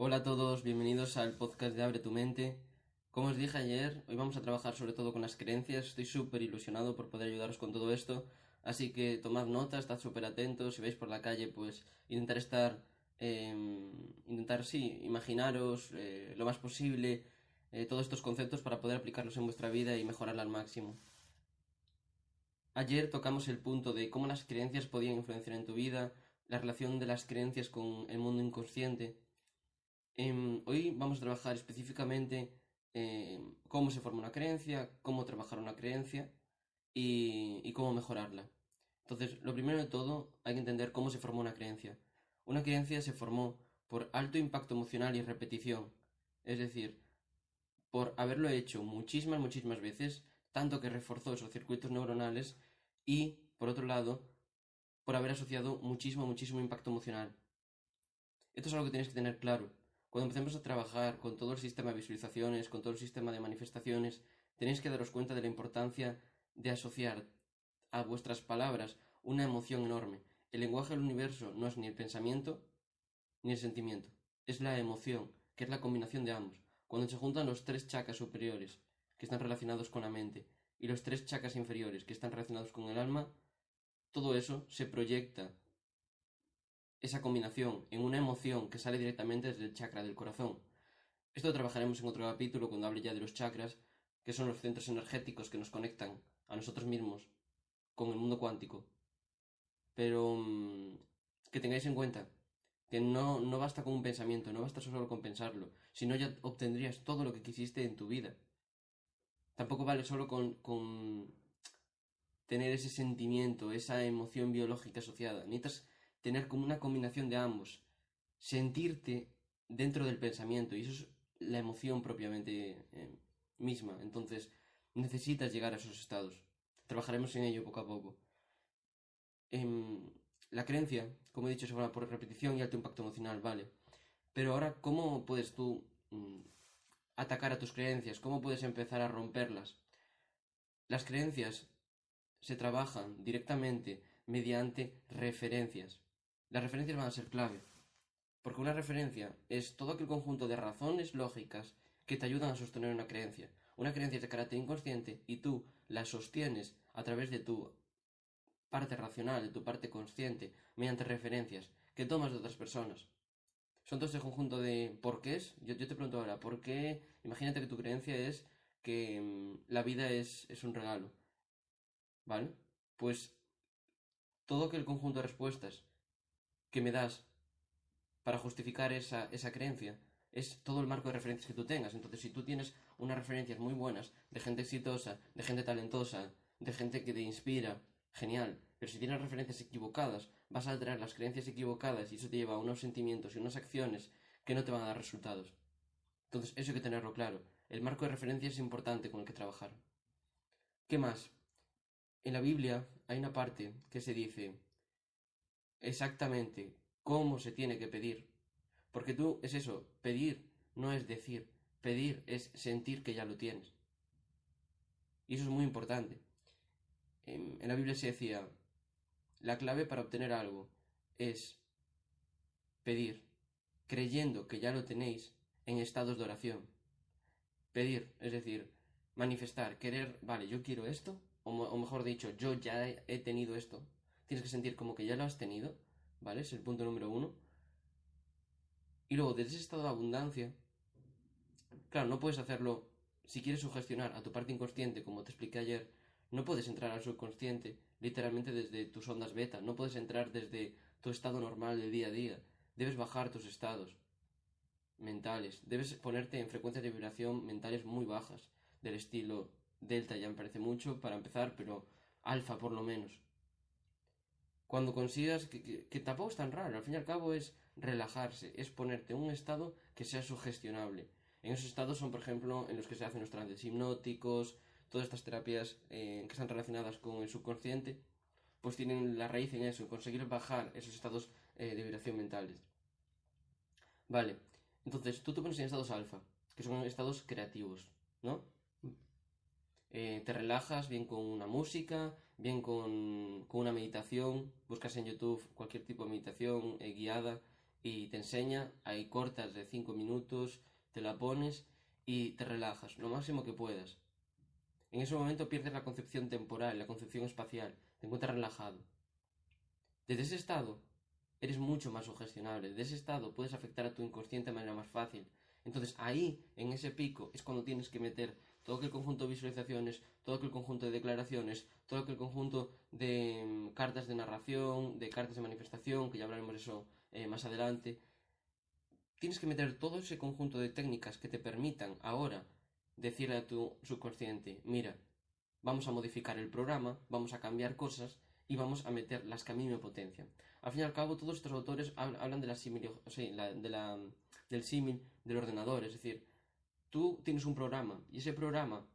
Hola a todos, bienvenidos al podcast de Abre tu mente. Como os dije ayer, hoy vamos a trabajar sobre todo con las creencias. Estoy súper ilusionado por poder ayudaros con todo esto. Así que tomad nota, estad súper atentos. Si veis por la calle, pues intentar estar, em, intentar, sí, imaginaros eh, lo más posible eh, todos estos conceptos para poder aplicarlos en vuestra vida y mejorarla al máximo. Ayer tocamos el punto de cómo las creencias podían influenciar en tu vida, la relación de las creencias con el mundo inconsciente. Em, hoy vamos a trabajar específicamente em, cómo se forma una creencia, cómo trabajar una creencia y, y cómo mejorarla. Entonces, lo primero de todo, hay que entender cómo se formó una creencia. Una creencia se formó por alto impacto emocional y repetición. Es decir, por haberlo hecho muchísimas, muchísimas veces, tanto que reforzó esos circuitos neuronales y, por otro lado, por haber asociado muchísimo, muchísimo impacto emocional. Esto es algo que tienes que tener claro. Cuando empecemos a trabajar con todo el sistema de visualizaciones, con todo el sistema de manifestaciones, tenéis que daros cuenta de la importancia de asociar a vuestras palabras una emoción enorme. El lenguaje del universo no es ni el pensamiento ni el sentimiento, es la emoción, que es la combinación de ambos. Cuando se juntan los tres chakras superiores, que están relacionados con la mente, y los tres chakras inferiores, que están relacionados con el alma, todo eso se proyecta, esa combinación, en una emoción que sale directamente desde el chakra del corazón. Esto lo trabajaremos en otro capítulo cuando hable ya de los chakras, que son los centros energéticos que nos conectan a nosotros mismos con el mundo cuántico. Pero mmm, que tengáis en cuenta que no, no basta con un pensamiento, no basta solo con pensarlo, sino ya obtendrías todo lo que quisiste en tu vida. Tampoco vale solo con, con tener ese sentimiento, esa emoción biológica asociada. Necesitas tener como una combinación de ambos. Sentirte dentro del pensamiento, y eso es la emoción propiamente eh, misma. Entonces, necesitas llegar a esos estados. Trabajaremos en ello poco a poco. Eh, la creencia, como he dicho, se forma por repetición y alto impacto emocional, vale. Pero ahora, ¿cómo puedes tú mmm, atacar a tus creencias? ¿Cómo puedes empezar a romperlas? Las creencias se trabajan directamente mediante referencias. Las referencias van a ser clave, porque una referencia es todo aquel conjunto de razones lógicas que te ayudan a sostener una creencia. Una creencia de carácter inconsciente y tú la sostienes a través de tu parte racional, de tu parte consciente, mediante referencias que tomas de otras personas. Son todo ese conjunto de porqués. Yo, yo te pregunto ahora, ¿por qué? Imagínate que tu creencia es que mmm, la vida es, es un regalo. ¿Vale? Pues todo aquel conjunto de respuestas que me das para justificar esa, esa creencia es todo el marco de referencias que tú tengas. Entonces, si tú tienes unas referencias muy buenas de gente exitosa, de gente talentosa, de gente que te inspira, genial. Pero si tienes referencias equivocadas, vas a traer las creencias equivocadas y eso te lleva a unos sentimientos y unas acciones que no te van a dar resultados. Entonces, eso hay que tenerlo claro. El marco de referencia es importante con el que trabajar. ¿Qué más? En la Biblia hay una parte que se dice exactamente cómo se tiene que pedir. Porque tú es eso, pedir no es decir, pedir es sentir que ya lo tienes. Y eso es muy importante. En, la Biblia se decía, la clave para obtener algo es pedir, creyendo que ya lo tenéis en estados de oración. Pedir, es decir, manifestar, querer, vale, yo quiero esto, o, mejor dicho, yo ya he tenido esto, tienes que sentir como que ya lo has tenido, ¿vale? Es el punto número uno. Y luego, desde ese estado de abundancia, claro, no puedes hacerlo, si quieres sugestionar a tu parte inconsciente, como te expliqué ayer, no puedes entrar al subconsciente literalmente desde tus ondas beta, no puedes entrar desde tu estado normal de día a día, debes bajar tus estados mentales, debes ponerte en frecuencias de vibración mentales muy bajas, del estilo delta ya me parece mucho para empezar, pero alfa por lo menos cuando consigas, que, que, que, tampoco es tan raro, al fin y al cabo es relajarse, es ponerte en un estado que sea sugestionable. En esos estados son, por ejemplo, en los que se hacen los trances hipnóticos, todas estas terapias eh, que están relacionadas con el subconsciente, pues tienen la raíz en eso, conseguir bajar esos estados eh, de vibración mentales. Vale, entonces tú te pones en estados alfa, que son estados creativos, ¿no? Eh, te relajas bien con una música, bien con, con, una meditación, buscas en YouTube cualquier tipo de meditación eh, guiada y te enseña, hay cortas de 5 minutos, te la pones y te relajas lo máximo que puedas. En ese momento pierdes la concepción temporal, la concepción espacial, te encuentras relajado. Desde ese estado eres mucho más sugestionable, desde ese estado puedes afectar a tu inconsciente de manera más fácil. Entonces ahí, en ese pico, es cuando tienes que meter todo aquel conjunto de visualizaciones, todo aquel conjunto de declaraciones, todo aquel conjunto de mm, cartas de narración, de cartas de manifestación, que ya hablaremos de eso eh, más adelante. Tienes que meter todo ese conjunto de técnicas que te permitan ahora decirle a tu subconsciente, mira, vamos a modificar el programa, vamos a cambiar cosas y vamos a meter las que a mí me potencian. Al fin y al cabo, todos estos autores hablan de la, de la del símil del ordenador, es decir, Tú tienes un programa y ese programa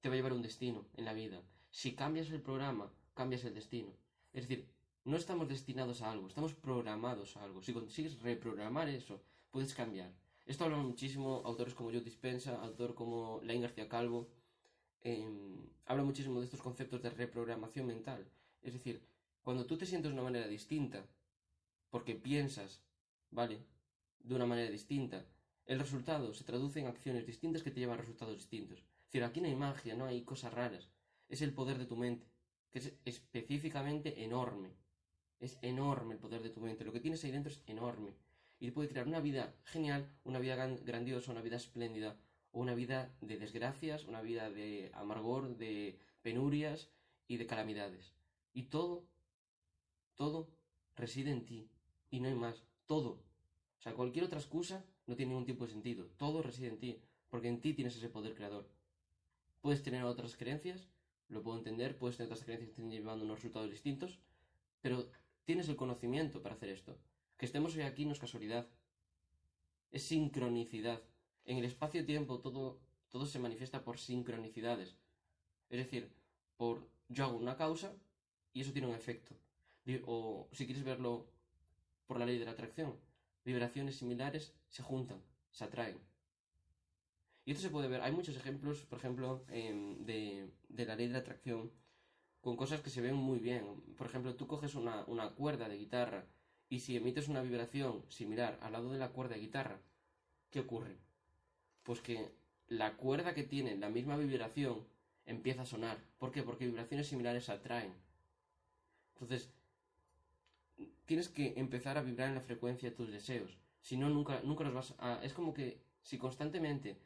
te va a llevar a un destino en la vida. Si cambias el programa, cambias el destino. Es decir, no estamos destinados a algo, estamos programados a algo. Si consigues reprogramar eso, puedes cambiar. Esto habla muchísimo autores como Joe Dispensa, autor como Lain García Calvo. Em, habla muchísimo de estos conceptos de reprogramación mental. Es decir, cuando tú te sientes de una manera distinta, porque piensas, ¿vale? De una manera distinta, el resultado se traduce en acciones distintas que te llevan a resultados distintos. Es aquí no hay magia, no hay cosas raras. Es el poder de tu mente, que es específicamente enorme. Es enorme el poder de tu mente. Lo que tienes ahí dentro es enorme. Y puede crear una vida genial, una vida grandiosa, una vida espléndida, o una vida de desgracias, una vida de amargor, de penurias y de calamidades. Y todo, todo reside en ti. Y no hay más. Todo. O sea, cualquier otra excusa no tiene ningún tipo de sentido. Todo reside en ti, porque en ti tienes ese poder creador. Puedes tener otras creencias, lo puedo entender, puedes tener otras creencias que estén llevando unos resultados distintos, pero tienes el conocimiento para hacer esto. Que estemos hoy aquí no es casualidad, es sincronicidad. En el espacio-tiempo todo, todo se manifiesta por sincronicidades. Es decir, por yo hago una causa y eso tiene un efecto. O si quieres verlo por la ley de la atracción, vibraciones similares se juntan, se atraen. Y esto se puede ver, hay muchos ejemplos, por ejemplo, em, de, la ley de la atracción, con cosas que se ven muy bien. Por ejemplo, tú coges una, una cuerda de guitarra y si emites una vibración similar al lado de la cuerda de guitarra, ¿qué ocurre? Pues que la cuerda que tiene la misma vibración empieza a sonar. ¿Por qué? Porque vibraciones similares atraen. Entonces, tienes que empezar a vibrar en la frecuencia de tus deseos. Si no, nunca, nunca los vas a... Es como que si constantemente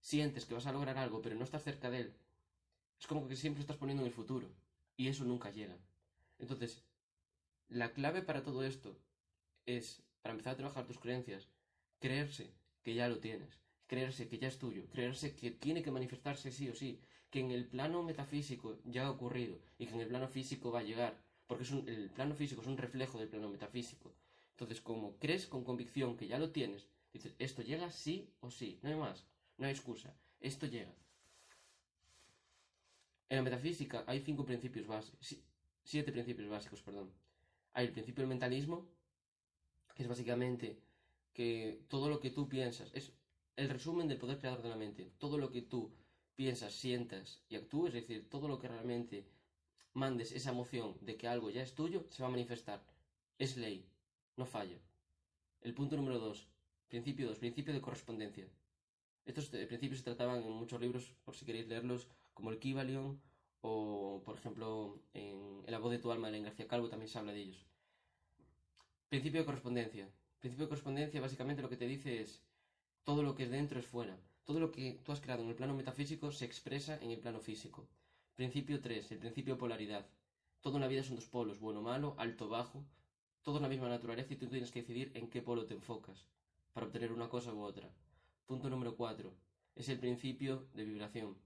sientes que vas a lograr algo, pero no estás cerca de él, es como que siempre estás poniendo en el futuro. Y eso nunca llega. Entonces, la clave para todo esto es, para empezar a trabajar tus creencias, creerse que ya lo tienes, creerse que ya es tuyo, creerse que tiene que manifestarse sí o sí, que en el plano metafísico ya ha ocurrido y que en el plano físico va a llegar porque es el plano físico es un reflejo del plano metafísico. Entonces, como crees con convicción que ya lo tienes, dices, esto llega sí o sí, no hay más, no hay excusa, esto llega. En la metafísica hay cinco principios básicos, siete principios básicos, perdón. Hay el principio del mentalismo, que es básicamente que todo lo que tú piensas, es el resumen del poder creador de la mente. Todo lo que tú piensas, sientas y actúes, es decir, todo lo que realmente mandes esa emoción de que algo ya es tuyo, se va a manifestar. Es ley, no falla. El punto número dos, principio dos, principio de correspondencia. Estos eh, principios se trataban en muchos libros, por si queréis leerlos, como el Kybalion o, por ejemplo, en, La voz de tu alma de García Calvo también se habla de ellos. Principio de correspondencia. Principio de correspondencia básicamente lo que te dice es todo lo que es dentro es fuera. Todo lo que tú has creado en el plano metafísico se expresa en el plano físico. Principio 3. El principio de polaridad. Toda una vida son dos polos, bueno, malo, alto, bajo. Todo es la misma naturaleza y tú tienes que decidir en qué polo te enfocas para obtener una cosa u otra. Punto número 4. Es el principio de vibración.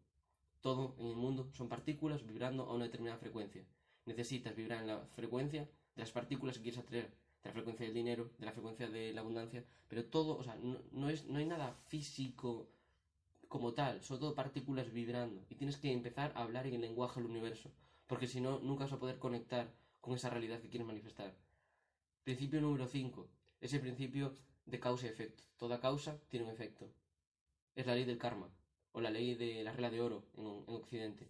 Todo en el mundo son partículas vibrando a una determinada frecuencia. Necesitas vibrar en la frecuencia de las partículas que quieres atraer, de la frecuencia del dinero, de la frecuencia de la abundancia, pero todo, o sea, no, es, no hay nada físico como tal, son todo partículas vibrando y tienes que empezar a hablar en el lenguaje del universo, porque si no, nunca vas a poder conectar con esa realidad que quieres manifestar. Principio número 5, es el principio de causa y efecto. Toda causa tiene un efecto. Es la ley del karma, o la ley de la regla de oro en, en Occidente.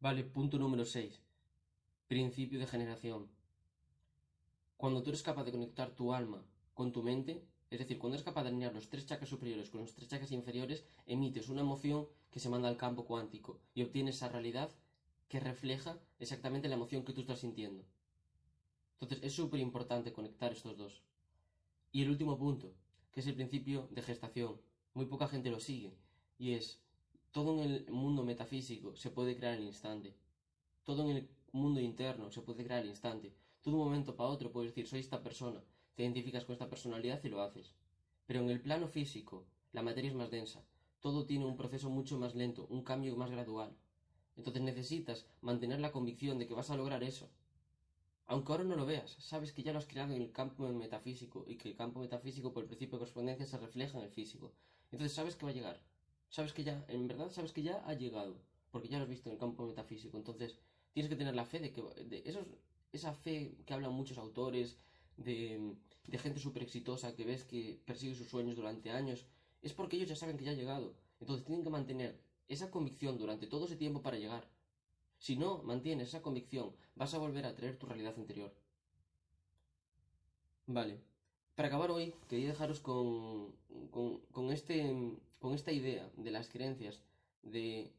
Vale, punto número 6, principio de generación. Cuando tú eres capaz de conectar tu alma con tu mente, es decir, cuando eres capaz de alinear los tres chakras superiores con los tres chakras inferiores, emites una emoción que se manda al campo cuántico y obtienes esa realidad que refleja exactamente la emoción que tú estás sintiendo. Entonces es súper importante conectar estos dos. Y el último punto, que es el principio de gestación. Muy poca gente lo sigue. Y es, todo en el mundo metafísico se puede crear al instante. Todo en el mundo interno se puede crear al instante. Tú de un momento para otro puedes decir, soy esta persona, te identificas con esta personalidad y lo haces. Pero en el plano físico, la materia es más densa. Todo tiene un proceso mucho más lento, un cambio más gradual. Entonces necesitas mantener la convicción de que vas a lograr eso. Aunque ahora no lo veas, sabes que ya lo has creado en el campo metafísico y que el campo metafísico por el principio de correspondencia se refleja en el físico. Entonces sabes que va a llegar. Sabes que ya, en verdad, sabes que ya ha llegado, porque ya lo has visto en el campo metafísico. Entonces tienes que tener la fe de que de esos, esa fe que hablan muchos autores, de, de gente súper exitosa que ves que persigue sus sueños durante años, es porque ellos ya saben que ya ha llegado. Entonces tienen que mantener esa convicción durante todo ese tiempo para llegar. Si no mantienes esa convicción, vas a volver a traer tu realidad interior. Vale. Para acabar hoy, quería dejaros con, con, este, con esta idea de las creencias, de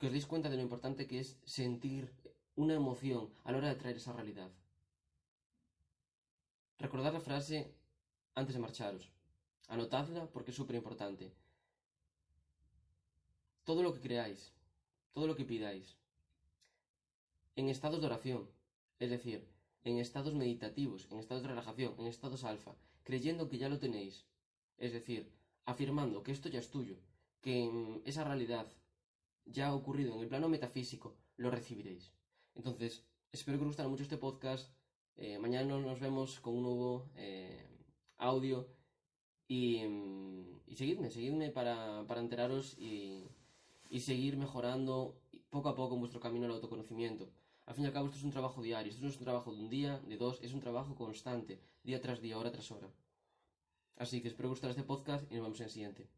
que os deis cuenta de lo importante que es sentir una emoción a la hora de traer esa realidad. Recordad la frase antes de marcharos. Anotadla porque es súper importante. Todo lo que creáis, todo lo que pidáis, en estados de oración, es decir, en estados meditativos, en estados de relajación, en estados alfa, creyendo que ya lo tenéis, es decir, afirmando que esto ya es tuyo, que esa realidad ya ha ocurrido en el plano metafísico, lo recibiréis. Entonces, espero que os gustara mucho este podcast. Eh, mañana nos vemos con un nuevo eh, audio. Y, y, seguidme, seguidme para, para enteraros y, y seguir mejorando poco a poco en vuestro camino al autoconocimiento. Al fin y al cabo, esto es un trabajo diario, esto no es un trabajo de un día, de dos, es un trabajo constante, día tras día, hora tras hora. Así que espero guste este podcast y nos vemos en el siguiente.